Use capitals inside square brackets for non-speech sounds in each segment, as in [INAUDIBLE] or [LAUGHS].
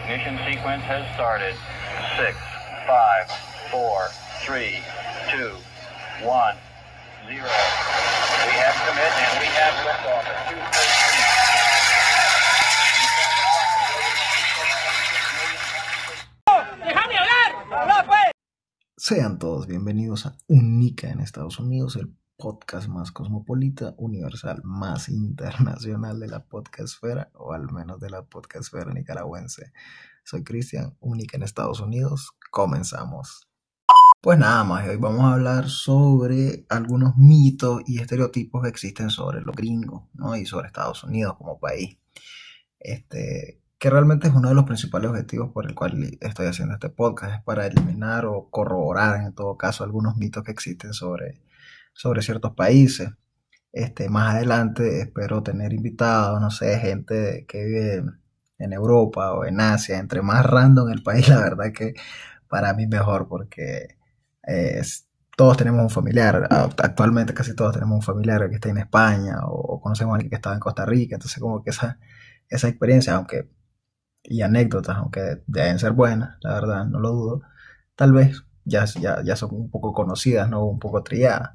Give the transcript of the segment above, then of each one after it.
ignition sequence has started. Six, five, four, three, two, one, zero. We have commit and we have liftoff at 2:13. ¡Déjame hablar! ¡Habla, pues! Sean todos bienvenidos a Unica en Estados Unidos, el podcast más cosmopolita, universal, más internacional de la podcastfera, o al menos de la podcastfera nicaragüense. Soy Cristian, Única en Estados Unidos. Comenzamos. Pues nada más, hoy vamos a hablar sobre algunos mitos y estereotipos que existen sobre los gringos, ¿no? Y sobre Estados Unidos como país. Este, que realmente es uno de los principales objetivos por el cual estoy haciendo este podcast, es para eliminar o corroborar en todo caso algunos mitos que existen sobre, sobre ciertos países. Este, más adelante espero tener invitados, no sé, gente que vive en Europa o en Asia, entre más random el país, la verdad que para mí mejor, porque eh, todos tenemos un familiar, actualmente casi todos tenemos un familiar que está en España o, conocemos a alguien que estaba en Costa Rica, entonces como que esa, esa experiencia, aunque y anécdotas, aunque deben ser buenas, la verdad, no lo dudo, tal vez ya, ya, ya son un poco conocidas, ¿no? Un poco trilladas,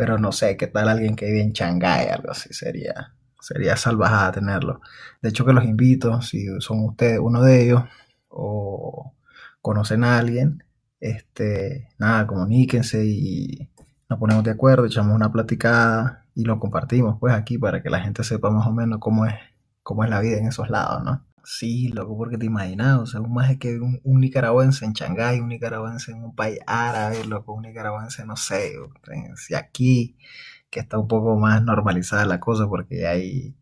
pero no sé, qué tal alguien que vive en Shanghái, algo así, sería, sería salvajada tenerlo. De hecho que los invito, si son ustedes uno de ellos o conocen a alguien, este, nada, comuníquense y nos ponemos de acuerdo, echamos una platicada y lo compartimos pues aquí para que la gente sepa más o menos cómo es, cómo es la vida en esos lados, ¿no? Sí, loco, porque te imaginas, o sea, un más que un, un, nicaragüense en Shanghái, un nicaragüense en un país árabe, loco, un nicaragüense, no sé, si aquí, que está un poco más normalizada la cosa, porque hay,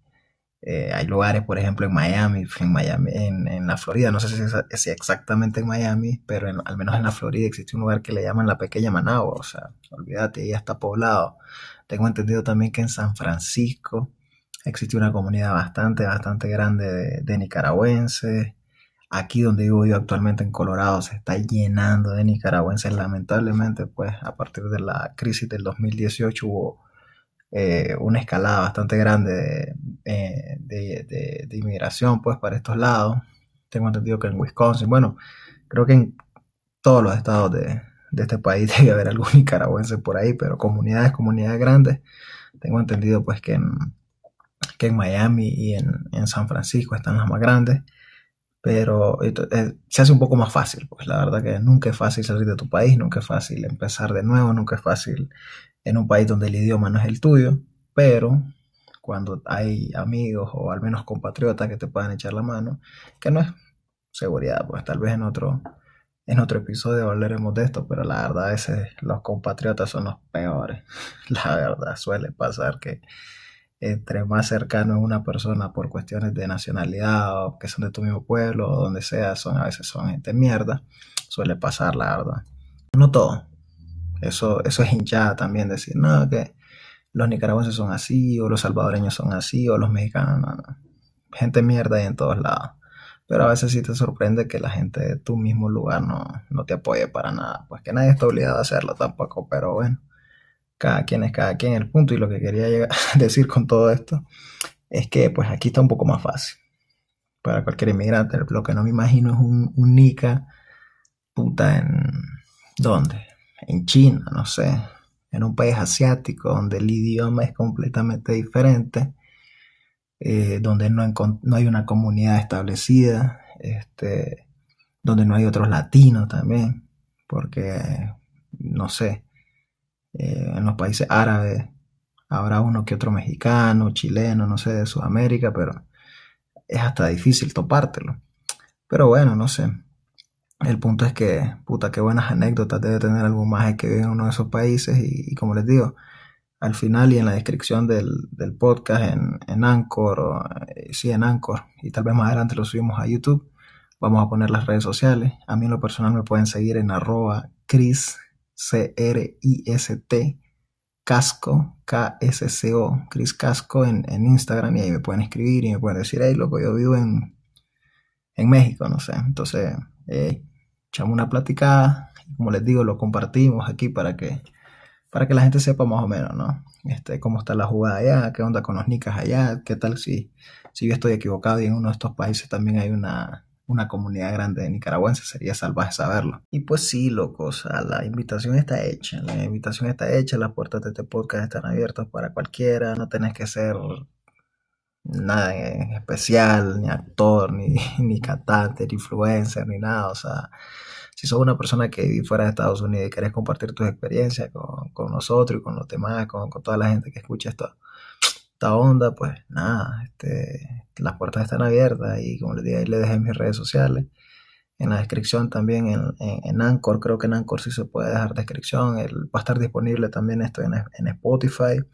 eh, hay lugares, por ejemplo, en Miami, en Miami, en, en la Florida, no sé si, es, si exactamente en Miami, pero al menos en la Florida existe un lugar que le llaman la Pequeña Managua, o sea, olvídate, ya está poblado. Tengo entendido también que en San Francisco, existe una comunidad bastante, bastante grande de, nicaragüenses. Aquí donde vivo yo actualmente en Colorado se está llenando de nicaragüenses. Lamentablemente, pues a partir de la crisis del 2018 hubo eh, una escalada bastante grande de, de, de, de, inmigración pues para estos lados. Tengo entendido que en Wisconsin, bueno, creo que en todos los estados de, este país [LAUGHS] debe haber algún nicaragüense por ahí, pero comunidades, comunidades grandes. Tengo entendido pues que en, que en Miami y en, en, San Francisco están las más grandes, pero eh, se hace un poco más fácil, pues la verdad que nunca es fácil salir de tu país, nunca es fácil empezar de nuevo, nunca es fácil en un país donde el idioma no es el tuyo, pero cuando hay amigos o al menos compatriotas que te puedan echar la mano, que no es seguridad, pues tal vez en otro, otro episodio hablaremos de esto, pero la verdad es que los compatriotas son los peores, [LAUGHS] la verdad suele pasar que entre más cercano es una persona por cuestiones de nacionalidad o que son de tu mismo pueblo o donde sea, son a veces son gente mierda, suele pasar la verdad. No todo. Eso, eso es hinchada también decir, no, que los nicaragüenses son así, o los salvadoreños son así, o los mexicanos, no, no. Gente mierda hay en todos lados. Pero a veces sí te sorprende que la gente de tu mismo lugar no, no te apoye para nada. Pues que nadie está obligado a hacerlo tampoco, pero bueno cada quien es cada quien el punto y lo que quería [LAUGHS] decir con todo esto es que pues aquí está un poco más fácil. Para cualquier inmigrante lo que no me imagino es un, un puta en ¿dónde? en China no sé. En un país asiático donde el idioma es completamente diferente eh, donde no, no, hay una comunidad establecida este donde no hay otros latinos también porque no sé eh, en los países árabes habrá uno que otro mexicano, chileno, no sé, de Sudamérica, pero es hasta difícil topártelo. Pero bueno, no sé. El punto es que, puta, qué buenas anécdotas debe tener algún más que vive en uno de esos países y, y, como les digo, al final y en la descripción del, del podcast en, en Anchor, o, eh, sí, en Anchor, y tal vez más adelante lo subimos a YouTube, vamos a poner las redes sociales. A mí en lo personal me pueden seguir en arroba Chris C-R-I-S-T, Casco, K-S-C-O, Chris Casco en, en, Instagram y ahí me pueden escribir y me pueden decir, hey, loco, yo vivo en, en México, no sé. Entonces, echamos una platicada, como les digo, lo compartimos aquí para que, para que la gente sepa más o menos, ¿no? Este, cómo está la jugada allá, qué onda con los nicas allá, qué tal si, si yo estoy equivocado y en uno de estos países también hay una, una comunidad grande de nicaragüenses, sería salvaje saberlo. Y pues sí, loco, o sea, la invitación está hecha, la invitación está hecha, las puertas de este podcast están abiertas para cualquiera, no tenés que ser nada especial, ni actor, ni, [LAUGHS] ni cantante, ni influencer, ni nada, o sea, si sos una persona que vive fuera de Estados Unidos y querés compartir tus experiencias con, con nosotros y con los demás, con, con, toda la gente que escucha esto, esta onda, pues nada, este, las puertas están abiertas y como les dije, ahí les dejé mis redes sociales. En la descripción también en, en, Anchor, creo que en Anchor sí se puede dejar descripción. El, va a estar disponible también esto en, en Spotify,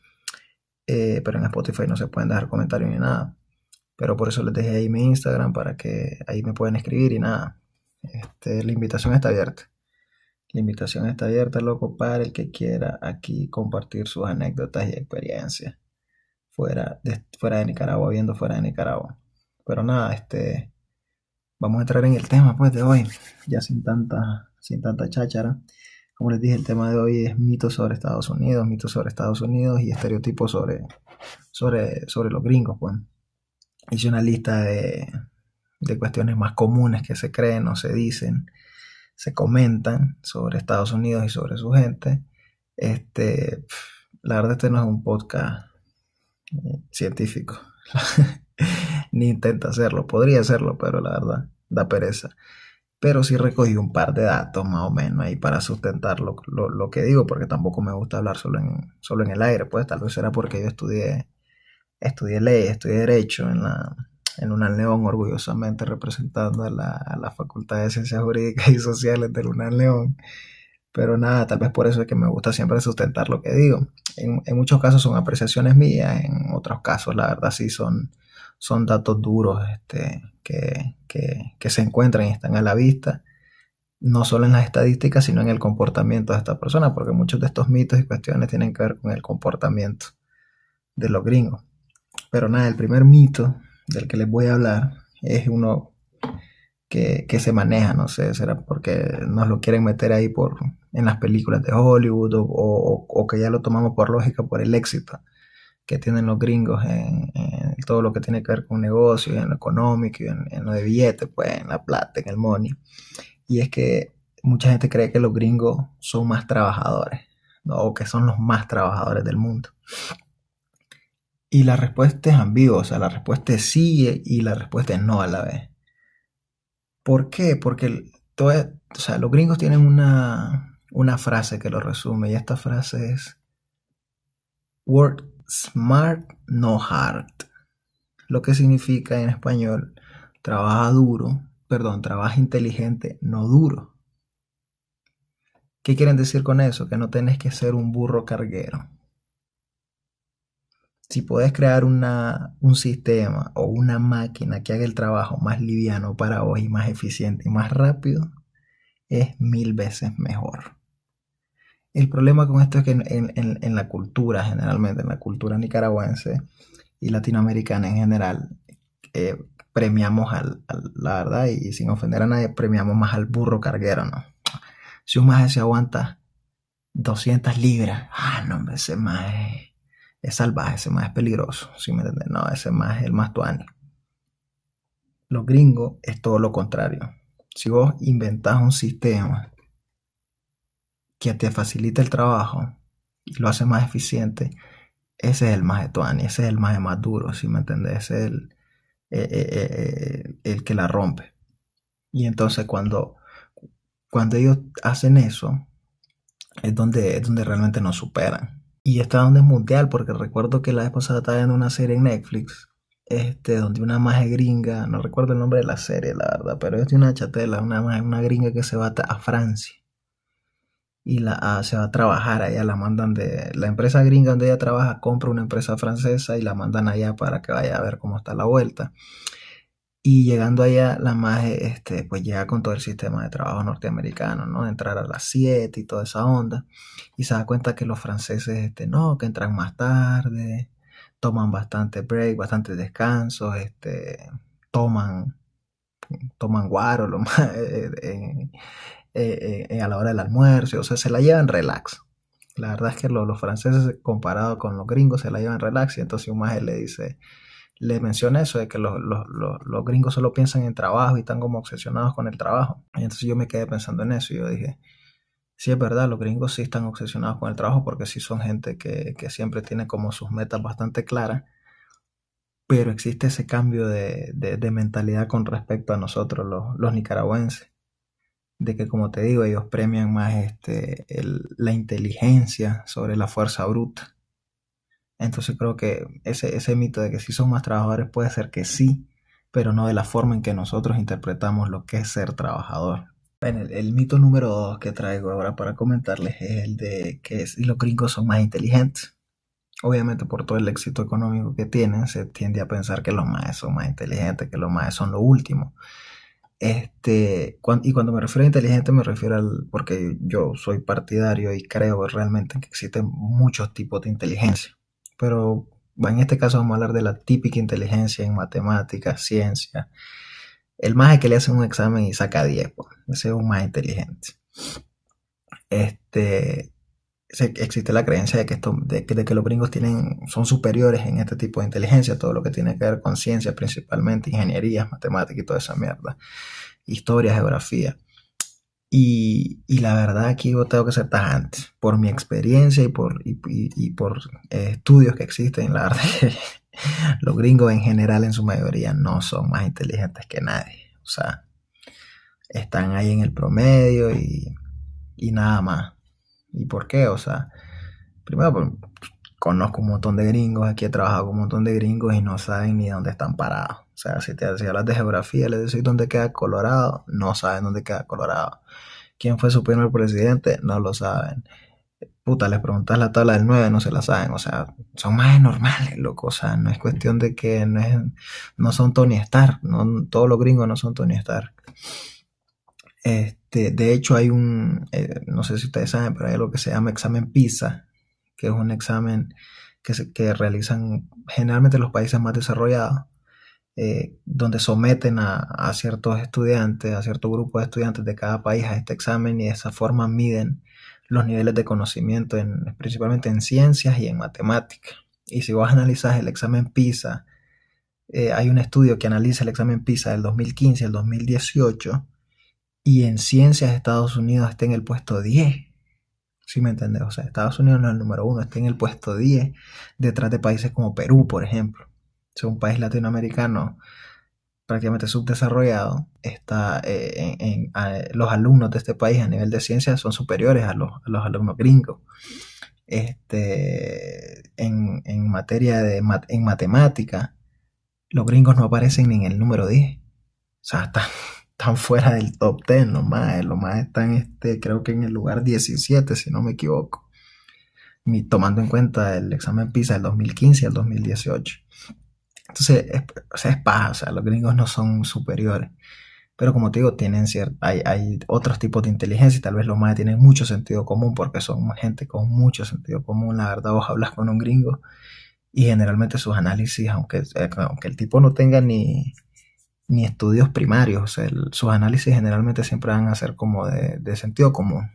eh, pero en Spotify no se pueden dejar comentarios ni nada. Pero por eso les dejé ahí mi Instagram para que ahí me puedan escribir y nada. Este, la invitación está abierta. La invitación está abierta, loco, para el que quiera aquí compartir sus anécdotas y experiencias fuera de, fuera de Nicaragua, viendo fuera de Nicaragua. Pero nada, este, vamos a entrar en el tema pues de hoy, ya sin tanta, sin tanta cháchara. Como les dije, el tema de hoy es mitos sobre Estados Unidos, mitos sobre Estados Unidos y estereotipos sobre, sobre, sobre los gringos, pues. Hice una lista de, de cuestiones más comunes que se creen o se dicen, se comentan sobre Estados Unidos y sobre su gente. Este, la verdad, este no es un podcast científico. [LAUGHS] Ni intenta hacerlo. Podría hacerlo, pero la verdad da pereza. Pero sí recogí un par de datos más o menos ahí para sustentar lo, lo, que digo, porque tampoco me gusta hablar solo en, solo en el aire. Pues tal vez será porque yo estudié, estudié ley, estudié derecho en la en León, orgullosamente representando a la, a la Facultad de Ciencias Jurídicas y Sociales del UNAL León. Pero nada, tal vez por eso es que me gusta siempre sustentar lo que digo. En, muchos casos son apreciaciones mías, en otros casos la verdad sí son, son datos duros este, que, que, se encuentran y están a la vista, no solo en las estadísticas, sino en el comportamiento de esta persona, porque muchos de estos mitos y cuestiones tienen que ver con el comportamiento de los gringos. Pero nada, el primer mito del que les voy a hablar es uno que, se maneja, no sé, será porque nos lo quieren meter ahí por en las películas de Hollywood o, que ya lo tomamos por lógica por el éxito que tienen los gringos en, todo lo que tiene que ver con negocio, en lo económico, en, lo de billetes, pues en la plata, en el money. Y es que mucha gente cree que los gringos son más trabajadores, o que son los más trabajadores del mundo. Y la respuesta es ambigua, o sea, la respuesta es sí y la respuesta es no a la vez. ¿Por qué? Porque los gringos tienen una, una frase que lo resume y esta frase es Work smart, no hard. Lo que significa en español, trabaja duro, perdón, trabaja inteligente, no duro. ¿Qué quieren decir con eso? Que no tenés que ser un burro carguero si puedes crear una, un sistema o una máquina que haga el trabajo más liviano para vos y más eficiente y más rápido, es mil veces mejor. El problema con esto es que en, la cultura, generalmente, en la cultura nicaragüense y latinoamericana en general, eh, premiamos al, la verdad, y sin ofender a nadie, premiamos más al burro carguero, ¿no? Si un maje se aguanta 200 libras, ah, no, ese maje es salvaje, ese más es peligroso, si me entiendes? No, ese más es el más tuani. Los gringos es todo lo contrario. Si vos inventás un sistema que te facilita el trabajo y lo hace más eficiente, ese es el más tuani, ese es el más más duro, si me entiendes? Ese es el, eh, eh, eh, el que la rompe. Y entonces cuando, cuando ellos hacen eso, es donde, es donde realmente nos superan. Y esta onda es mundial, porque recuerdo que la vez pasada estaba viendo una serie en Netflix, este, donde una maje gringa, no recuerdo el nombre de la serie, la verdad, pero es de una chatela, una, una gringa que se va a Francia y la, se va a trabajar allá, la mandan de la empresa gringa donde ella trabaja, compra una empresa francesa y la mandan allá para que vaya a ver cómo está la vuelta. Y llegando allá, la maje, este, pues llega con todo el sistema de trabajo norteamericano, ¿no? Entrar a las 7 y toda esa onda. Y se da cuenta que los franceses, este, no, que entran más tarde, toman bastante break, bastante descanso, este, toman, toman guaro lo más, [LAUGHS] eh, eh, eh, a la hora del almuerzo, o sea, se la llevan relax. La verdad es que los, franceses, comparado con los gringos, se la llevan relax. Y entonces un maje le dice, le mencioné eso de que los, los, los, gringos solo piensan en trabajo y están como obsesionados con el trabajo. Y entonces yo me quedé pensando en eso y yo dije, sí es verdad, los gringos sí están obsesionados con el trabajo porque sí son gente que, que siempre tiene como sus metas bastante claras, pero existe ese cambio de, de, mentalidad con respecto a nosotros, los, nicaragüenses, de que como te digo, ellos premian más este, la inteligencia sobre la fuerza bruta entonces creo que ese, ese mito de que si son más trabajadores puede ser que sí, pero no de la forma en que nosotros interpretamos lo que es ser trabajador. el, mito número dos que traigo ahora para comentarles es el de que los gringos son más inteligentes. Obviamente por todo el éxito económico que tienen, se tiende a pensar que los más son más inteligentes, que los más son lo último. Este, y cuando me refiero a inteligente me refiero al, porque yo soy partidario y creo realmente que existen muchos tipos de inteligencia pero en este caso vamos a hablar de la típica inteligencia en matemáticas, ciencia. El más que le hace un examen y saca 10, pues, ese es un más inteligente. Este, existe la creencia de que, esto, de, que los gringos tienen, son superiores en este tipo de inteligencia, todo lo que tiene que ver con ciencia, principalmente ingeniería, matemáticas y toda esa mierda, historia, geografía. Y, la verdad aquí yo tengo que ser tajante. Por mi experiencia y por, y, por eh, estudios que existen, la verdad que [LAUGHS] los gringos en general en su mayoría no son más inteligentes que nadie. O sea, están ahí en el promedio y, nada más. ¿Y por qué? O sea, primero pues, conozco un montón de gringos, aquí he trabajado con un montón de gringos y no saben ni dónde están parados. O sea, si te si hablas de geografía, les decís dónde queda Colorado, no saben dónde queda Colorado. ¿Quién fue su primer presidente? No lo saben. Puta, les preguntas la tabla del 9, no se la saben. O sea, son más normales, loco. O sea, no es cuestión de que no, es, no son Tony Stark. No, todos los gringos no son Tony Stark. Este, de hecho, hay un, eh, no sé si ustedes saben, pero hay algo que se llama examen PISA, que es un examen que, se, que realizan generalmente los países más desarrollados eh, donde someten a, ciertos estudiantes, a cierto grupo de estudiantes de cada país a este examen y de esa forma miden los niveles de conocimiento en, principalmente en ciencias y en matemáticas. Y si vos analizas el examen PISA, eh, hay un estudio que analiza el examen PISA del 2015 al 2018 y en ciencias Estados Unidos está en el puesto 10. ¿Sí me entiendes? O sea, Estados Unidos no es el número uno, está en el puesto 10, detrás de países como Perú, por ejemplo es un país latinoamericano prácticamente subdesarrollado, está, eh, en, los alumnos de este país a nivel de ciencia son superiores a los, alumnos gringos. Este, en, materia de en matemática, los gringos no aparecen ni en el número 10. O sea, están, fuera del top 10, los más, los más están, este, creo que en el lugar 17, si no me equivoco. tomando en cuenta el examen PISA del 2015 al 2018. Entonces, es, o o sea, los gringos no son superiores. Pero como te digo, tienen cierto, hay, hay otros tipos de inteligencia y tal vez los más tienen mucho sentido común porque son gente con mucho sentido común. La verdad, vos hablas con un gringo y generalmente sus análisis, aunque, aunque el tipo no tenga ni, ni estudios primarios, sus análisis generalmente siempre van a ser como de, sentido común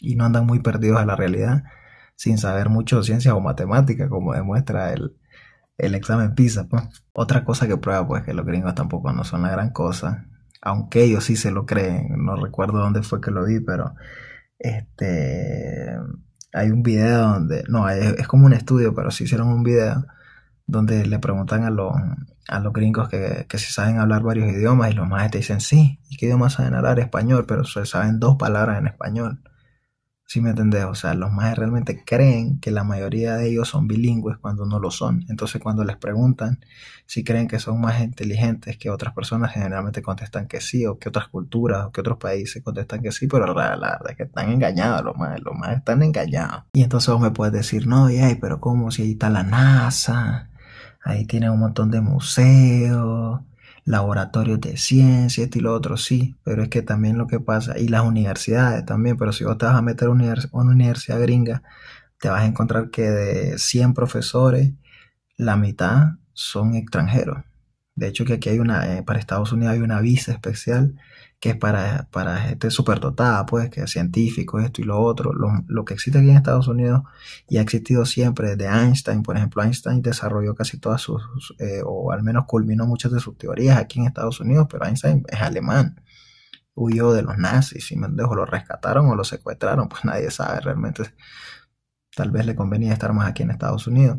y no andan muy perdidos a la realidad sin saber mucho ciencia o matemática, como demuestra el, el examen PISA. Pues. Otra cosa que prueba pues que los gringos tampoco no son la gran cosa, aunque ellos sí se lo creen, no recuerdo dónde fue que lo vi, pero este hay un video donde, no, es, como un estudio, pero sí hicieron un video donde le preguntan a los, a los gringos que, que si saben hablar varios idiomas y los más te dicen sí, ¿y qué idioma saben hablar? Español, pero saben dos palabras en español. Si me entendés? O sea, los más realmente creen que la mayoría de ellos son bilingües cuando no lo son. Entonces, cuando les preguntan si creen que son más inteligentes que otras personas, generalmente contestan que sí, o que otras culturas, o que otros países contestan que sí, pero la, verdad es que están engañados, los más, los más están engañados. Y entonces vos me puedes decir, no, y pero ¿cómo? Si ahí está la NASA, ahí tienen un montón de museos laboratorios de ciencia, esto y lo otro, sí, pero es que también lo que pasa, y las universidades también, pero si vos te vas a meter a una universidad gringa, te vas a encontrar que de 100 profesores, la mitad son extranjeros. De hecho, que aquí hay una, eh, para Estados Unidos hay una visa especial que es para, para gente superdotada, pues, que es científico, esto y lo otro. Lo, lo, que existe aquí en Estados Unidos y ha existido siempre desde Einstein, por ejemplo, Einstein desarrolló casi todas sus, eh, o al menos culminó muchas de sus teorías aquí en Estados Unidos, pero Einstein es alemán. Huyó de los nazis y Mendejo lo rescataron o lo secuestraron, pues nadie sabe realmente. Tal vez le convenía estar más aquí en Estados Unidos.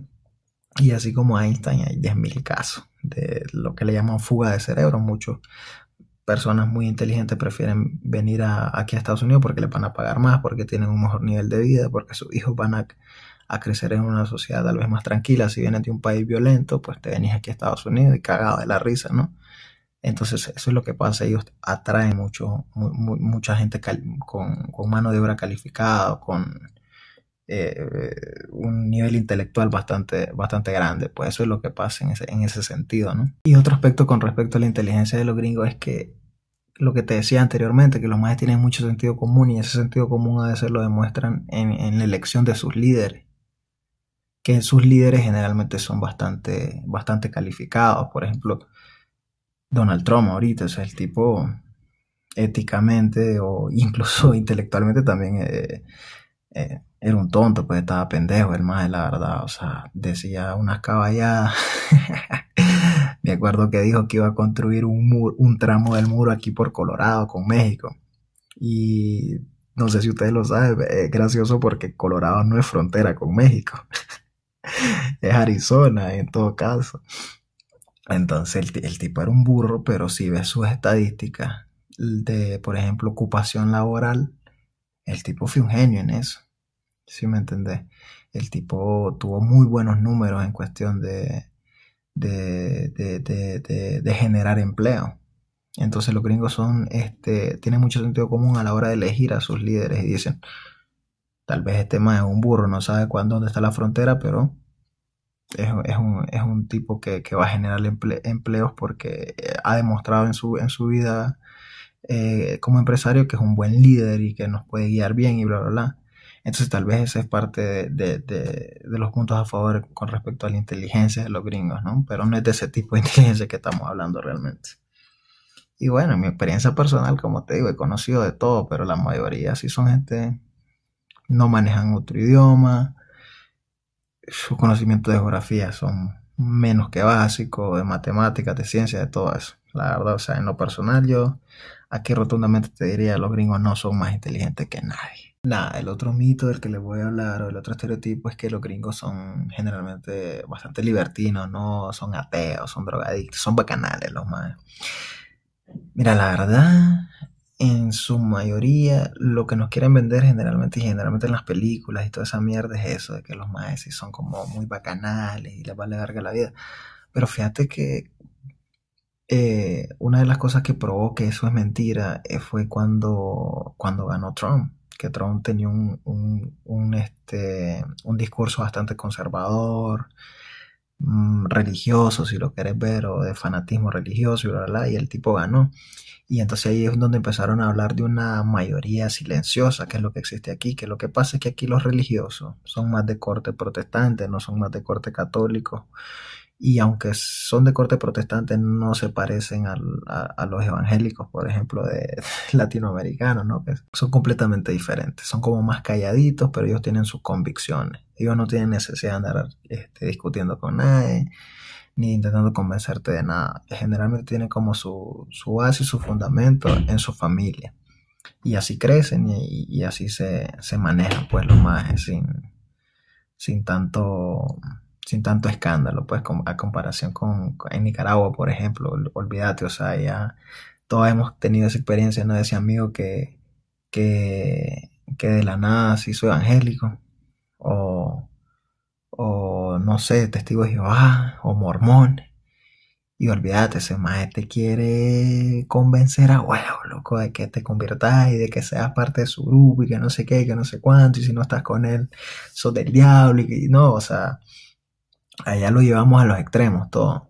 Y así como Einstein hay 10.000 casos de lo que le llaman fuga de cerebro. Muchos personas muy inteligentes prefieren venir aquí a Estados Unidos porque le van a pagar más, porque tienen un mejor nivel de vida, porque sus hijos van a, a crecer en una sociedad tal vez más tranquila. Si vienen de un país violento, pues te venís aquí a Estados Unidos y cagado de la risa, ¿no? Entonces eso es lo que pasa, ellos atraen mucho, mucha gente con, con, mano de obra calificada, con eh, un nivel intelectual bastante, bastante grande, pues eso es lo que pasa en ese, en ese sentido, ¿no? Y otro aspecto con respecto a la inteligencia de los gringos es que lo que te decía anteriormente, que los más tienen mucho sentido común y ese sentido común a veces lo demuestran en, en la elección de sus líderes que sus líderes generalmente son bastante, bastante calificados. Por ejemplo, Donald Trump ahorita, es el tipo éticamente o incluso [LAUGHS] intelectualmente también eh, eh, era un tonto, pues estaba pendejo el más, la verdad, o sea, decía unas caballadas. [LAUGHS] Me acuerdo que dijo que iba a construir un, un tramo del muro aquí por Colorado con México. Y no sé si ustedes lo saben, es gracioso porque Colorado no es frontera con México. [LAUGHS] es Arizona en todo caso. Entonces el, tipo era un burro, pero si ves sus estadísticas de, por ejemplo, ocupación laboral, el tipo fue un genio en eso. ¿Sí me entendés? El tipo tuvo muy buenos números en cuestión de, de, de, de generar empleo. Entonces los gringos son, este, tienen mucho sentido común a la hora de elegir a sus líderes y dicen, tal vez este más es un burro, no sabe cuándo, dónde está la frontera, pero es, un, es un, tipo que, va a generar empleos porque ha demostrado en su, en su vida eh, como empresario que es un buen líder y que nos puede guiar bien y bla, bla, bla. Entonces tal vez ese es parte de, los puntos a favor con respecto a la inteligencia de los gringos, ¿no? Pero no es de ese tipo de [LAUGHS] inteligencia que estamos hablando realmente. Y bueno, en mi experiencia personal, como te digo, he conocido de todo, pero la mayoría sí son gente, no manejan otro idioma, sus conocimientos de geografía son menos que básicos, de matemáticas, de ciencia, de todo eso. La verdad, o sea, en lo personal yo aquí rotundamente te diría, los gringos no son más inteligentes que nadie. Nada, el otro mito del que les voy a hablar o el otro estereotipo es que los gringos son generalmente bastante libertinos, no son ateos, son drogadictos, son bacanales los más. Mira, la verdad, en su mayoría lo que nos quieren vender generalmente y generalmente en las películas y toda esa mierda es eso, de que los maestros son como muy bacanales y les vale verga la vida. Pero fíjate que eh, una de las cosas que probó que eso es mentira eh, fue cuando, cuando ganó Trump, que Trump tenía un, un, este, un discurso bastante conservador, mm, religioso, si lo querés ver, o de fanatismo religioso y bla, bla, y el tipo ganó. Y entonces ahí es donde empezaron a hablar de una mayoría silenciosa, que es lo que existe aquí, que lo que pasa es que aquí los religiosos son más de corte protestante, no son más de corte católico. Y aunque son de corte protestante, no se parecen a, los evangélicos, por ejemplo, de [LAUGHS] latinoamericanos, ¿no? Que son completamente diferentes. Son como más calladitos, pero ellos tienen sus convicciones. Ellos no tienen necesidad de andar este, discutiendo con nadie ni intentando convencerte de nada. Generalmente tienen como su, su base y su fundamento en su familia. Y así crecen y, así se, se, manejan pues los más sin, sin tanto sin tanto escándalo, pues a comparación con en Nicaragua, por ejemplo, olvídate, o sea, ya todos hemos tenido esa experiencia, ¿no? De ese amigo que, que, que de la nada se hizo evangélico, o, o no sé, testigo de Jehová o mormón. Y olvídate, ese maestro quiere convencer a huevo, loco, de que te conviertas y de que seas parte de su grupo y que no sé qué, que no sé cuánto, y si no estás con él, sos del diablo, y que no, o sea, allá lo llevamos a los extremos todo.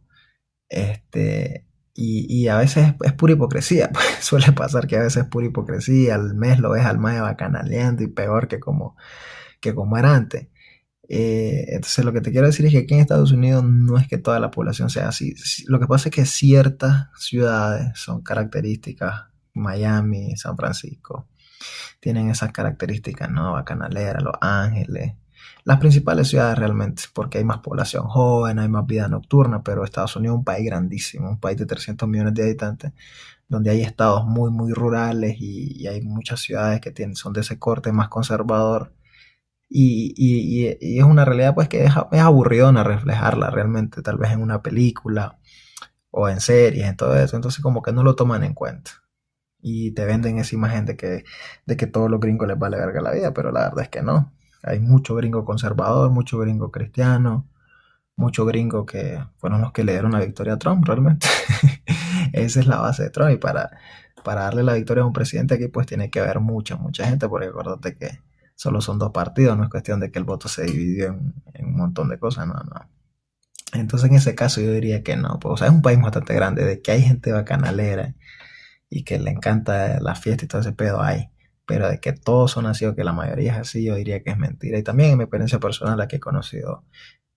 Este, y, a veces es, pura hipocresía, [LAUGHS] pues suele pasar que a veces es pura hipocresía, al mes lo ves al más bacanaleando y peor que como, que como era antes. Eh, entonces lo que te quiero decir es que aquí en Estados Unidos no es que toda la población sea así. Lo que pasa es que ciertas ciudades son características, Miami, San Francisco, tienen esas características, ¿no? Bacanalera, Los Ángeles, las principales ciudades realmente, porque hay más población joven, hay más vida nocturna, pero Estados Unidos es un país grandísimo, un país de 300 millones de habitantes, donde hay estados muy, muy rurales y, hay muchas ciudades que tienen, son de ese corte más conservador. Y, es una realidad pues que es, es aburridona reflejarla realmente, tal vez en una película o en series, en todo eso. Entonces como que no lo toman en cuenta y te venden esa imagen de que, de que todos los gringos les vale verga la vida, pero la verdad es que no. Hay mucho gringo conservador, mucho gringo cristiano, mucho gringo que fueron los que le dieron la victoria a Trump realmente. [LAUGHS] Esa es la base de Trump y para, para darle la victoria a un presidente aquí pues tiene que haber mucha, mucha gente, porque acuérdate que solo son dos partidos, no es cuestión de que el voto se dividió en, un montón de cosas, no, no. Entonces en ese caso yo diría que no, pues o sea, es un país bastante grande, de que hay gente bacanalera y que le encanta la fiesta y todo ese pedo hay. Pero de que todos son así o que la mayoría es así, yo diría que es mentira. Y también en mi experiencia personal, la que he conocido,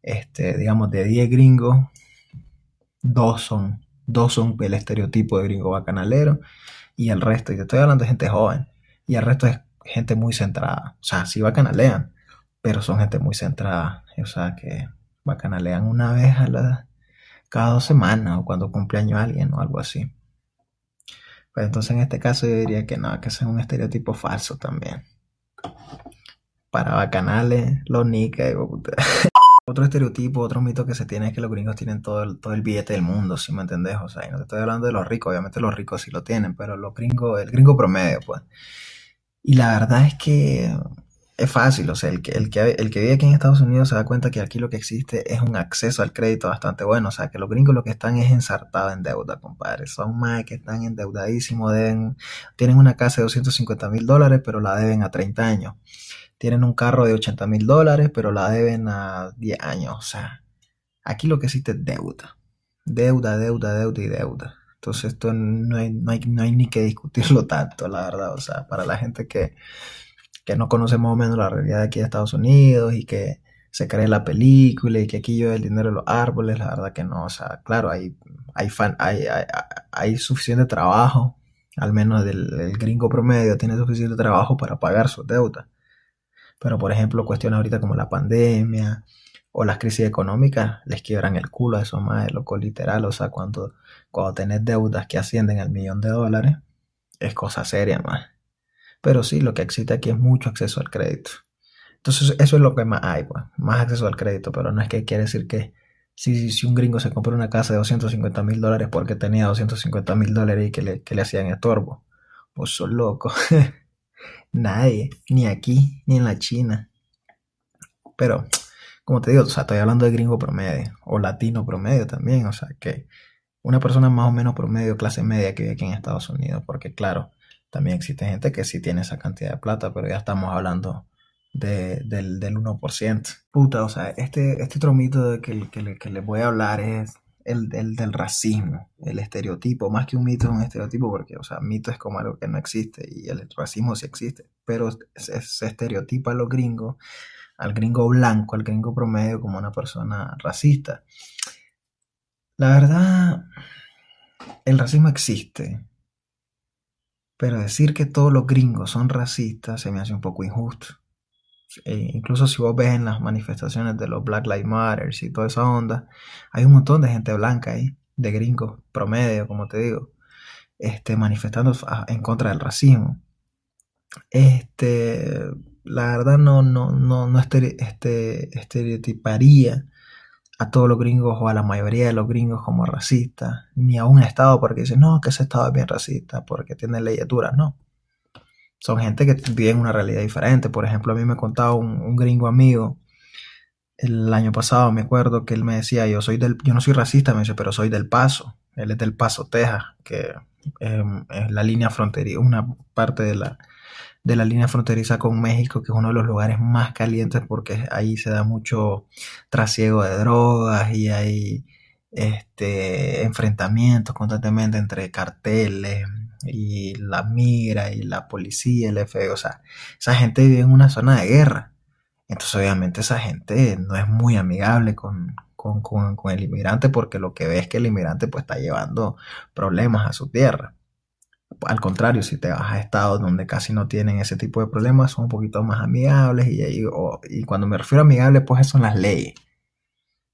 este, digamos, de 10 gringos, dos son, dos son el estereotipo de gringo bacanalero y el resto, y te estoy hablando de gente joven, y el resto es gente muy centrada. O sea, sí bacanalean, pero son gente muy centrada. O sea, que bacanalean una vez a la, cada dos semanas o cuando cumpleaños alguien o algo así. Pues entonces en este caso yo diría que no, que ese es un estereotipo falso también. Para bacanales, los nicas [LAUGHS] Otro estereotipo, otro mito que se tiene es que los gringos tienen todo el, todo el billete del mundo, si me entendés? O sea, y no te estoy hablando de los ricos, obviamente los ricos sí lo tienen, pero los gringos, el gringo promedio, pues. Y la verdad es que es fácil, o sea, el que, el, que, el que vive aquí en Estados Unidos se da cuenta que aquí lo que existe es un acceso al crédito bastante bueno, o sea, que los gringos lo que están es ensartados en deuda, compadre, son más que están endeudadísimos, deben, tienen una casa de 250 mil dólares, pero la deben a 30 años, tienen un carro de 80 mil dólares, pero la deben a 10 años, o sea, aquí lo que existe es deuda, deuda, deuda, deuda y deuda. Entonces esto no hay, no hay, no hay ni que discutirlo tanto, la verdad, o sea, para la gente que que no conoce más o menos la realidad de aquí de Estados Unidos y que se cree la película y que aquí yo el dinero de los árboles, la verdad que no, o sea, claro, hay, hay, fan, hay, hay, suficiente trabajo, al menos del, gringo promedio tiene suficiente trabajo para pagar sus deudas. Pero por ejemplo, cuestiones ahorita como la pandemia o las crisis económicas les quiebran el culo a eso más, loco literal, o sea, cuando, cuando tenés deudas que ascienden al millón de dólares, es cosa seria más. Pero sí, lo que existe aquí es mucho acceso al crédito. Entonces, eso es lo que más hay, pues, más acceso al crédito, pero no es que quiere decir que si, si un gringo se compra una casa de 250 mil dólares porque tenía 250 mil dólares y que le, que le hacían estorbo, pues son locos. [LAUGHS] Nadie, ni aquí, ni en la China. Pero, como te digo, o sea, estoy hablando de gringo promedio, o latino promedio también, o sea, que una persona más o menos promedio, clase media que vive aquí en Estados Unidos, porque claro, también existe gente que sí tiene esa cantidad de plata, pero ya estamos hablando del, del 1%. Puta, o sea, este, este otro mito de que, que, les voy a hablar es el, del racismo, el estereotipo, más que un mito es un estereotipo, porque, o sea, mito es como algo que no existe y el racismo sí existe, pero se estereotipa a los gringos, al gringo blanco, al gringo promedio como una persona racista. La verdad, el racismo existe, pero decir que todos los gringos son racistas se me hace un poco injusto. Eh, incluso si vos ves en las manifestaciones de los Black Lives Matter y toda esa onda, hay un montón de gente blanca ahí, de gringos promedio, como te digo, este, manifestando en contra del racismo. Este, la verdad no, no, no, no este, estereotiparía a todos los gringos o a la mayoría de los gringos como racistas, ni a un estado porque dicen, no, que ese estado es bien racista, porque tiene leyes duras, no. Son gente que vive una realidad diferente. Por ejemplo, a mí me contaba un, gringo amigo el año pasado, me acuerdo que él me decía, yo soy del, yo no soy racista, me dice, pero soy del Paso. Él es del Paso, Texas, que em, es la línea fronteriza, una parte de la, de la línea fronteriza con México, que es uno de los lugares más calientes porque ahí se da mucho trasiego de drogas y hay este, enfrentamientos constantemente entre carteles y la migra y la policía, el FBI, o sea, esa gente vive en una zona de guerra. Entonces obviamente esa gente no es muy amigable con, con, con, con el inmigrante porque lo que ve es que el inmigrante pues está llevando problemas a su tierra. Al contrario, si te vas a estados donde casi no tienen ese tipo de problemas, son un poquito más amigables y, y, y cuando me refiero a amigables, pues son las leyes.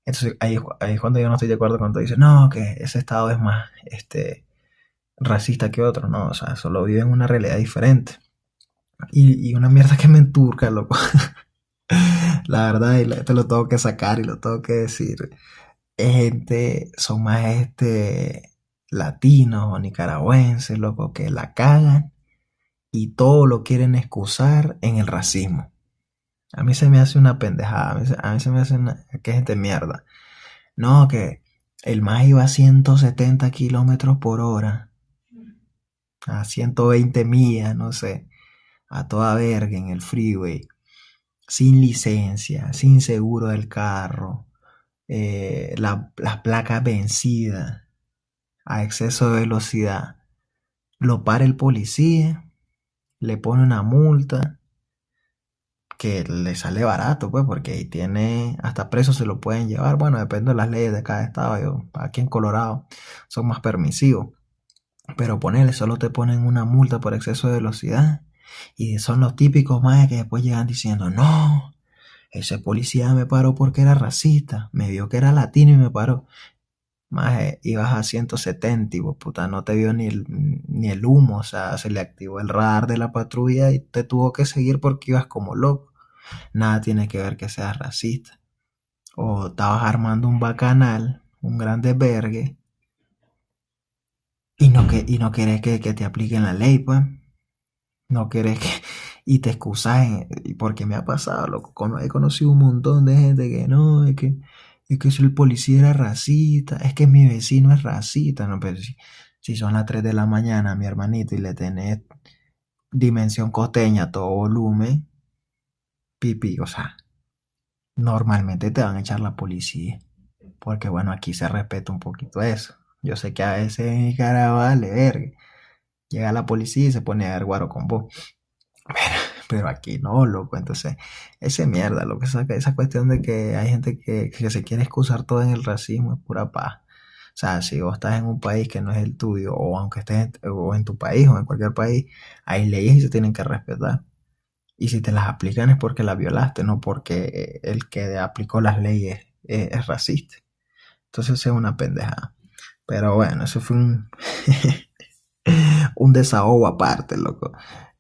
Entonces ahí, ahí, es cuando yo no estoy de acuerdo cuando dice no, que ese estado es más este, racista que otro, no, o sea, solo viven una realidad diferente. Y, una mierda que me enturca, loco. [LAUGHS] la verdad, y te lo tengo que sacar y lo tengo que decir. Gente, son más este latinos o nicaragüenses, loco, que la cagan y todo lo quieren excusar en el racismo. A mí se me hace una pendejada, a mí, se me hace una, que gente mierda. No, que el más iba a 170 kilómetros por hora, a 120 millas, no sé, a toda verga en el freeway, sin licencia, sin seguro del carro, eh, la, las placas vencidas a exceso de velocidad. Lo para el policía, le pone una multa que le sale barato, pues, porque ahí tiene, hasta preso se lo pueden llevar. Bueno, depende de las leyes de cada estado. Yo, aquí en Colorado son más permisivos. Pero ponele, solo te ponen una multa por exceso de velocidad. Y son los típicos más que después llegan diciendo, no, ese policía me paró porque era racista, me vio que era latino y me paró. Más ibas a 170 y vos, puta, no te vio ni el, ni el humo, o sea, se le activó el radar de la patrulla y te tuvo que seguir porque ibas como loco. Nada tiene que ver que seas racista. O estabas armando un bacanal, un gran desvergue, y no, que, y no querés que, que te apliquen la ley, pues. No querés que... Y te excusas, porque me ha pasado, loco. He conocido un montón de gente que no, es que es que si el policía era racista, es que mi vecino es racista, no, pero si, si son las 3 de la mañana, mi hermanito, y le tenés dimensión costeña, todo volumen, pipi, o sea, normalmente te van a echar la policía, porque bueno, aquí se respeta un poquito eso. Yo sé que a veces en cara vale, verga. Llega la policía y se pone a ver guaro con vos. [LAUGHS] Pero, pero aquí no, loco. Entonces, ese mierda, lo que saca esa cuestión de que hay gente que, que se quiere excusar todo en el racismo es pura paz. O sea, si vos estás en un país que no es el tuyo, o aunque estés en, o en tu país o en cualquier país, hay leyes y se tienen que respetar. Y si te las aplican es porque las violaste, no porque el que aplicó las leyes es, es racista. Entonces es una pendejada. Pero bueno, eso fue un, [LAUGHS] un desahogo aparte, loco.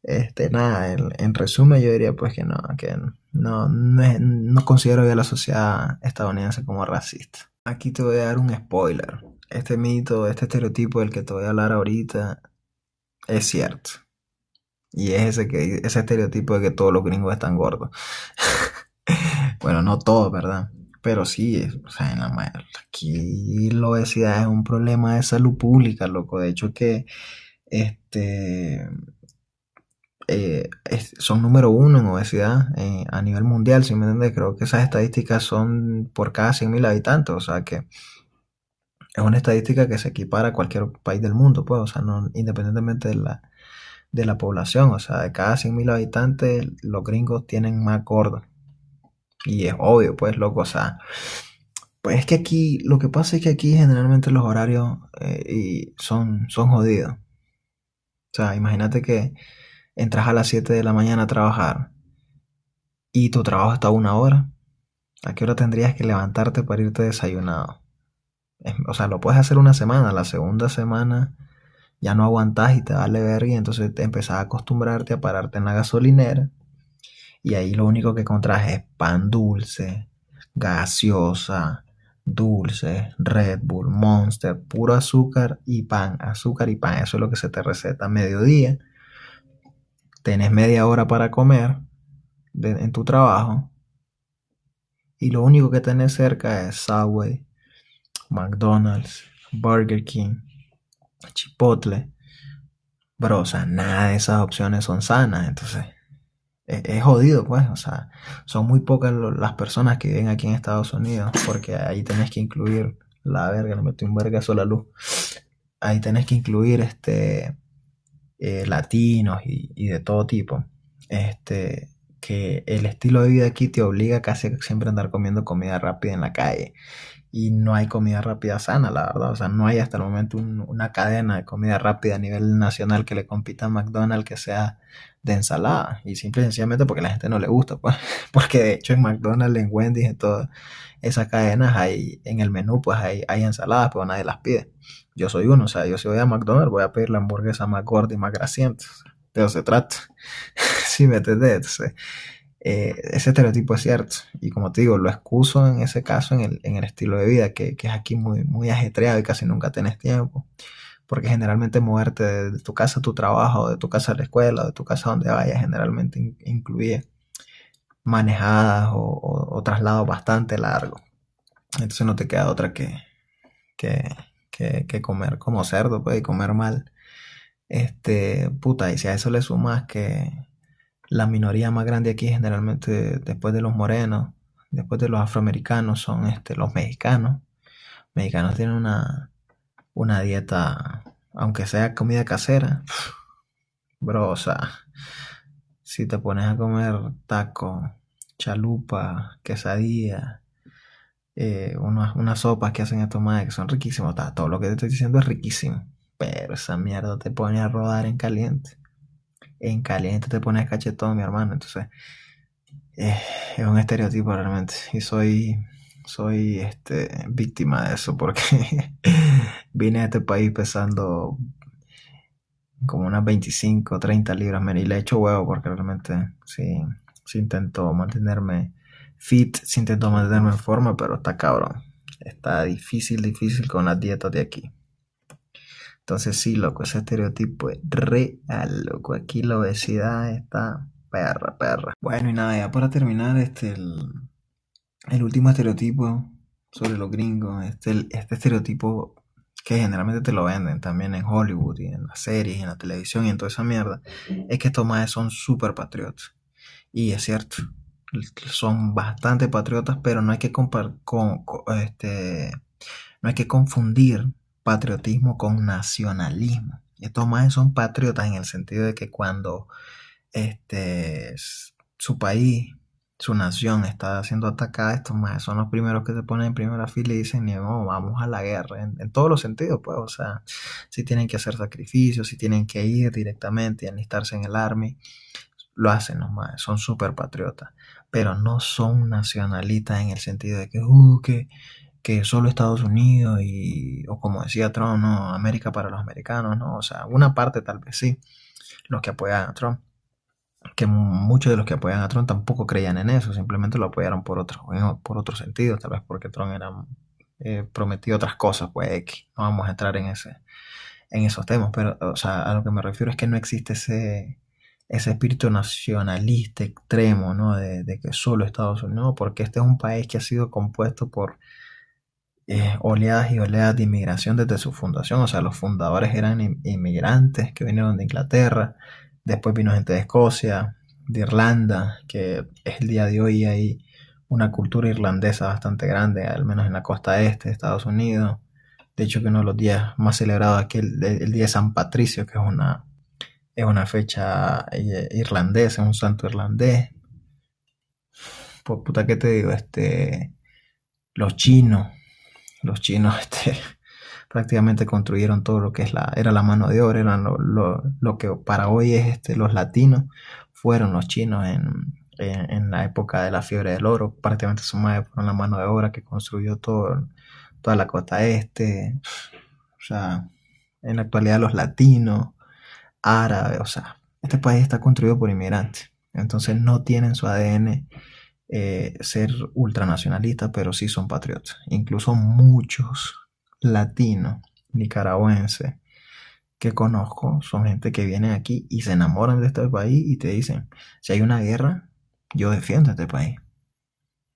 Este, nada, en, en, resumen yo diría pues que no, que no, no, no considero ya la sociedad estadounidense como racista. Aquí te voy a dar un spoiler. Este mito, este estereotipo del que te voy a hablar ahorita es cierto. Y es ese, que, ese estereotipo de que todos los gringos están gordos. [LAUGHS] bueno, no todos, ¿verdad? Pero sí, o sea, en la, aquí la obesidad es un problema de salud pública, loco. De hecho que este eh, es, son número uno en obesidad eh, a nivel mundial, si me entiendes, creo que esas estadísticas son por cada 100.000 habitantes, o sea que es una estadística que se equipara a cualquier país del mundo, pues, o sea, no, independientemente de la, de la población, o sea, de cada 100.000 habitantes, los gringos tienen más gordos. Y es obvio, pues, loco, o sea, pues es que aquí, lo que pasa es que aquí generalmente los horarios eh, y son, son jodidos. O sea, imagínate que entras a las 7 de la mañana a trabajar y tu trabajo está una hora, ¿a qué hora tendrías que levantarte para irte desayunado? O sea, lo puedes hacer una semana, la segunda semana ya no aguantas y te vale verga y entonces te empezás a acostumbrarte a pararte en la gasolinera y ahí lo único que encontrás es pan dulce, gaseosa, dulce, Red Bull, Monster, puro azúcar y pan, azúcar y pan, eso es lo que se te receta a mediodía tenés media hora para comer en tu trabajo y lo único que tenés cerca es Subway, McDonald's, Burger King, Chipotle. Bro, o sea, nada de esas opciones son sanas, entonces es, jodido, pues, o sea, son muy pocas las personas que viven aquí en Estados Unidos, porque ahí tenés que incluir, la verga, no metí un verga sola luz, ahí tenés que incluir este eh, latinos y, y, de todo tipo, este, que el estilo de vida aquí te obliga casi siempre a andar comiendo comida rápida en la calle. Y no hay comida rápida sana, la verdad. O sea, no hay hasta el momento una cadena de comida rápida a nivel nacional que le compita a McDonald's que sea de ensalada. Y simple y sencillamente porque la gente no le gusta. Pues. [LAUGHS] Porque de hecho en McDonald's, en Wendy's, en todas esas cadenas, hay, en el menú pues hay, hay ensaladas, pero nadie las pide. Yo soy uno, o sea, yo si voy a McDonald's voy a pedir la hamburguesa más gorda y más grasienta. De eso se trata. [LAUGHS] ¿Sí me entendés? Entonces, eh, ese estereotipo es cierto. Y como te digo, lo excuso en ese caso en el, en el estilo de vida, que, que, es aquí muy, muy ajetreado y casi nunca tenés tiempo. Porque generalmente moverte de, tu casa a tu trabajo, de tu casa a la escuela, de tu casa a donde vayas, generalmente incluye manejadas o, o, traslados bastante largos. Entonces no te queda otra que, que, que, que comer como cerdo, pues, y comer mal. Este, puta, y si a eso le sumas que la minoría más grande aquí generalmente después de los morenos, después de los afroamericanos son este, los mexicanos. Mexicanos tienen una, una dieta, aunque sea comida casera, [LAUGHS] bro, o sea, si te pones a comer taco, chalupa, quesadilla, eh, unas, unas sopas que hacen estos madres que son riquísimos, todo lo que te estoy diciendo es riquísimo, pero esa mierda te pone a rodar en caliente en caliente te pones cachetón, mi hermano. Entonces, eh, es un estereotipo realmente. Y soy, soy este, víctima de eso porque [LAUGHS] vine a este país pesando como unas 25, 30 libras. Y le he hecho huevo porque realmente sí, sí intento mantenerme fit, sí intento mantenerme en forma, pero está cabrón. Está difícil, difícil con las dietas de aquí. Entonces sí, loco, ese estereotipo es real, loco. Aquí la obesidad está perra, perra. Bueno, y nada, ya para terminar, este, el, último estereotipo sobre los gringos, este, este estereotipo que generalmente te lo venden también en Hollywood y en las series y en la televisión y en toda esa mierda, es que estos maes son súper patriotas. Y es cierto, son bastante patriotas, pero no hay que con, este, no hay que confundir patriotismo con nacionalismo. Estos más son patriotas en el sentido de que cuando este, su país, su nación está siendo atacada, estos más son los primeros que se ponen en primera fila y dicen, no, vamos a la guerra, en, todos los sentidos, pues, o sea, si tienen que hacer sacrificios, si tienen que ir directamente y enlistarse en el army, lo hacen los más, son súper patriotas, pero no son nacionalistas en el sentido de que, uh, que que solo Estados Unidos y, o como decía Trump, no, América para los americanos, ¿no? O sea, una parte tal vez sí, los que apoyan a Trump, que muchos de los que apoyan a Trump tampoco creían en eso, simplemente lo apoyaron por otro, por otro sentido, tal vez porque Trump era eh, prometió otras cosas, pues no vamos a entrar en ese, en esos temas, pero o sea, a lo que me refiero es que no existe ese ese espíritu nacionalista extremo, ¿no? De, de que solo Estados Unidos, porque este es un país que ha sido compuesto por eh, oleadas y oleadas de inmigración desde su fundación. O sea, los fundadores eran inmigrantes que vinieron de Inglaterra, después vino gente de Escocia, de Irlanda, que es el día de hoy hay una cultura irlandesa bastante grande, al menos en la costa este de Estados Unidos. De hecho, que uno de los días más celebrados aquí el, el día de San Patricio, que es una, es una fecha eh, irlandesa, un santo irlandés. Pues puta, ¿qué te digo? Este, los chinos, los chinos [LAUGHS] este, prácticamente construyeron todo lo que es la, era la mano de obra, eran lo, que para hoy es este, los latinos, fueron los chinos en, en, la época de la fiebre del oro, prácticamente su madre fueron la mano de obra que construyó todo, toda la costa este, o sea, en la actualidad los latinos, árabes, o sea, este país está construido por inmigrantes, entonces no tienen su ADN eh, ser ultranacionalistas, pero sí son patriotas. Incluso muchos latinos, nicaragüenses, que conozco, son gente que vienen aquí y se enamoran de este país y te dicen, si hay una guerra, yo defiendo este país.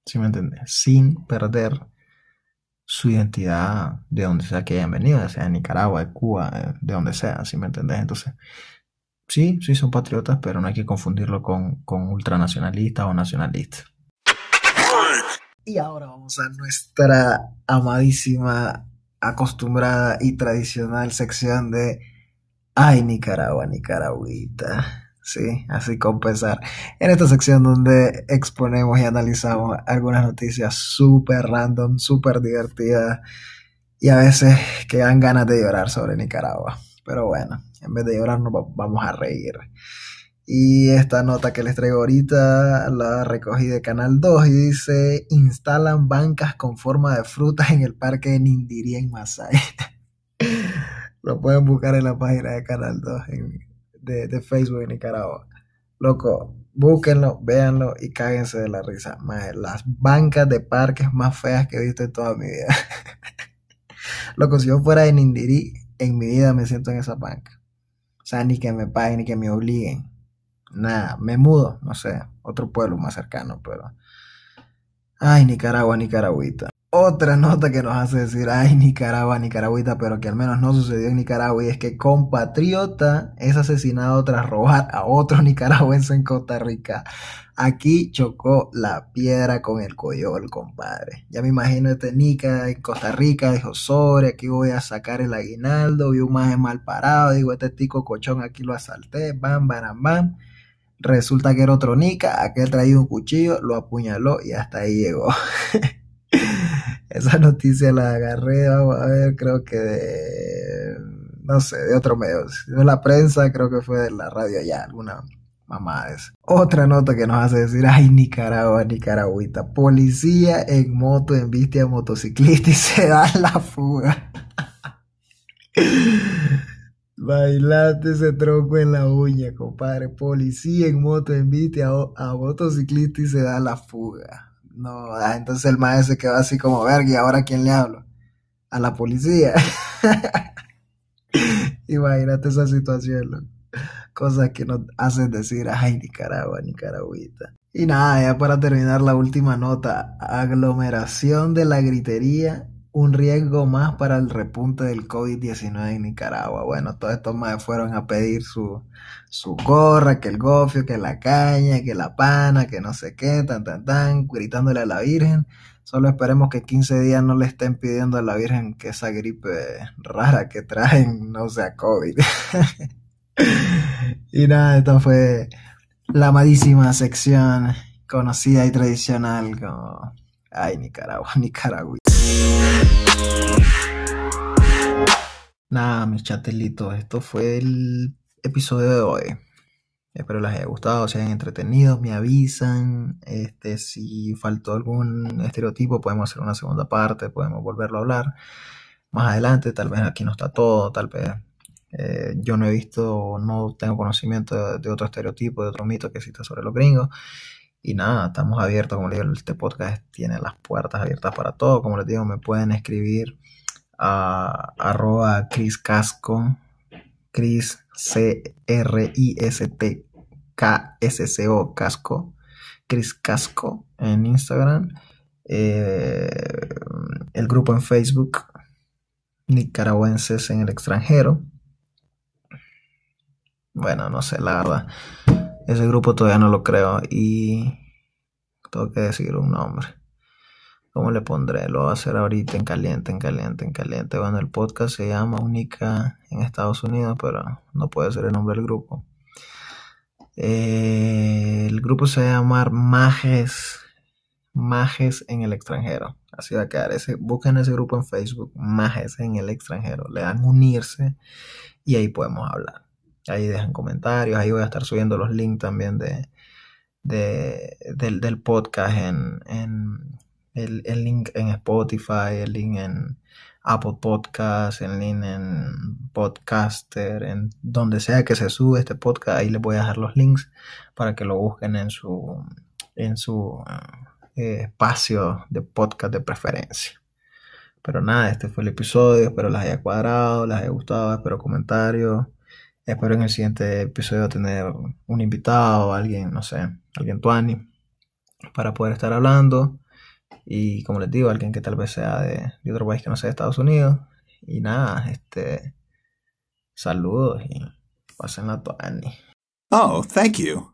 ¿Sí me entiendes? Sin perder su identidad de donde sea que hayan venido, sea de Nicaragua, de Cuba, de donde sea, ¿sí me entiendes? Entonces, sí, sí son patriotas, pero no hay que confundirlo con, con ultranacionalistas o nacionalistas. Y ahora vamos a nuestra amadísima, acostumbrada y tradicional sección de Ay, Nicaragua, Nicaragüita. Sí, así compensar. En esta sección donde exponemos y analizamos algunas noticias súper random, súper divertidas y a veces que dan ganas de llorar sobre Nicaragua. Pero bueno, en vez de llorar nos vamos a reír. Y esta nota que les traigo ahorita la recogí de Canal 2 y dice, instalan bancas con forma de frutas en el parque de Nindirí en Masai. [LAUGHS] Lo pueden buscar en la página de Canal 2 de, Facebook de Nicaragua. Loco, búsquenlo, véanlo y cáguense de la risa. las bancas de parques más feas que he visto en toda mi vida. [LAUGHS] Loco, si yo fuera de Nindirí, en mi vida me siento en esa banca. O sea, ni que me paguen, ni que me obliguen. Nada, me mudo, no sé, otro pueblo más cercano, pero... Ay, Nicaragua, Nicaragüita. Otra nota que nos hace decir, ay, Nicaragua, Nicaragüita, pero que al menos no sucedió en Nicaragua, y es que compatriota es asesinado tras robar a otro [LAUGHS] nicaragüense en Costa Rica. Aquí chocó la piedra con el coyol, compadre. Ya me imagino este Nica en Costa Rica, dijo, sobre, aquí voy a sacar el aguinaldo, vi un maje mal parado, digo, este tico cochón aquí lo asalté, bam, bam, bam. Resulta que era otro Nica, aquel traía un cuchillo, lo apuñaló y hasta ahí llegó. [LAUGHS] Esa noticia la agarré, vamos a ver, creo que de, no sé, de otro medio. de la prensa, creo que fue de la radio ya, alguna mamá es. Otra nota que nos hace decir, ay, Nicaragua, Nicaragüita. Policía en moto en a motociclista y se da la fuga. [LAUGHS] Bailate ese tronco en la uña, compadre. Policía en moto en a, a motociclista y se da la fuga. No, ah, entonces el maestro se quedó así como, verga, ¿y ahora a quién le hablo? A la policía. [LAUGHS] Imagínate esa situación, Cosas que nos hacen decir, ay, Nicaragua, Nicaragüita. Y nada, ya para terminar la última nota, aglomeración de la gritería un riesgo más para el repunte del COVID-19 en Nicaragua. Bueno, todos estos más fueron a pedir su, su gorra, que el gofio, que la caña, que la pana, que no sé qué, tan, tan, tan, gritándole a la Virgen. Solo esperemos que 15 días no le estén pidiendo a la Virgen que esa gripe rara que traen no sea COVID. [LAUGHS] y nada, esta fue la amadísima sección conocida y tradicional como... Ay, Nicaragua, [LAUGHS] Nicaragua. Nada, mis chatelitos, esto fue el episodio de hoy. Espero les haya gustado, se hayan entretenido, me avisan. Este, si faltó algún estereotipo, podemos hacer una segunda parte, podemos volverlo a hablar más adelante. Tal vez aquí no está todo, tal vez eh, yo no he visto, no tengo conocimiento de, otro estereotipo, de otro mito que exista sobre los gringos. Y nada, estamos abiertos, como les digo, este podcast tiene las puertas abiertas para todo. Como les digo, me pueden escribir a arroba Chris Casco, Chris C-R-I-S-T K-S-C-O, Casco, Chris Casco en Instagram, eh, el grupo en Facebook, Nicaragüenses en el extranjero. Bueno, no sé, la verdad. Ese grupo todavía no lo creo y tengo que decir un nombre. ¿Cómo le pondré? Lo voy a hacer ahorita en caliente, en caliente, en caliente. Bueno, el podcast se llama Única en Estados Unidos, pero no puede ser el nombre del grupo. Eh, el grupo se va a llamar Majes, Majes en el extranjero. Así va a quedar. Ese, busquen ese grupo en Facebook, Majes en el extranjero. Le dan unirse y ahí podemos hablar. Ahí dejan comentarios, ahí voy a estar subiendo los links también de, del, podcast en, el, link en Spotify, el link en Apple Podcast, el link en Podcaster, en donde sea que se sube este podcast, ahí les voy a dejar los links para que lo busquen en su, en su eh, espacio de podcast de preferencia. Pero nada, este fue el episodio, espero les haya cuadrado, les haya gustado, espero comentarios. Espero en el siguiente episodio tener un invitado, alguien, no sé, alguien tuani, para poder estar hablando. Y como les digo, alguien que tal vez sea de, otro país que no sea de Estados Unidos. Y nada, este. Saludos y pasen la tuani. Oh, thank you.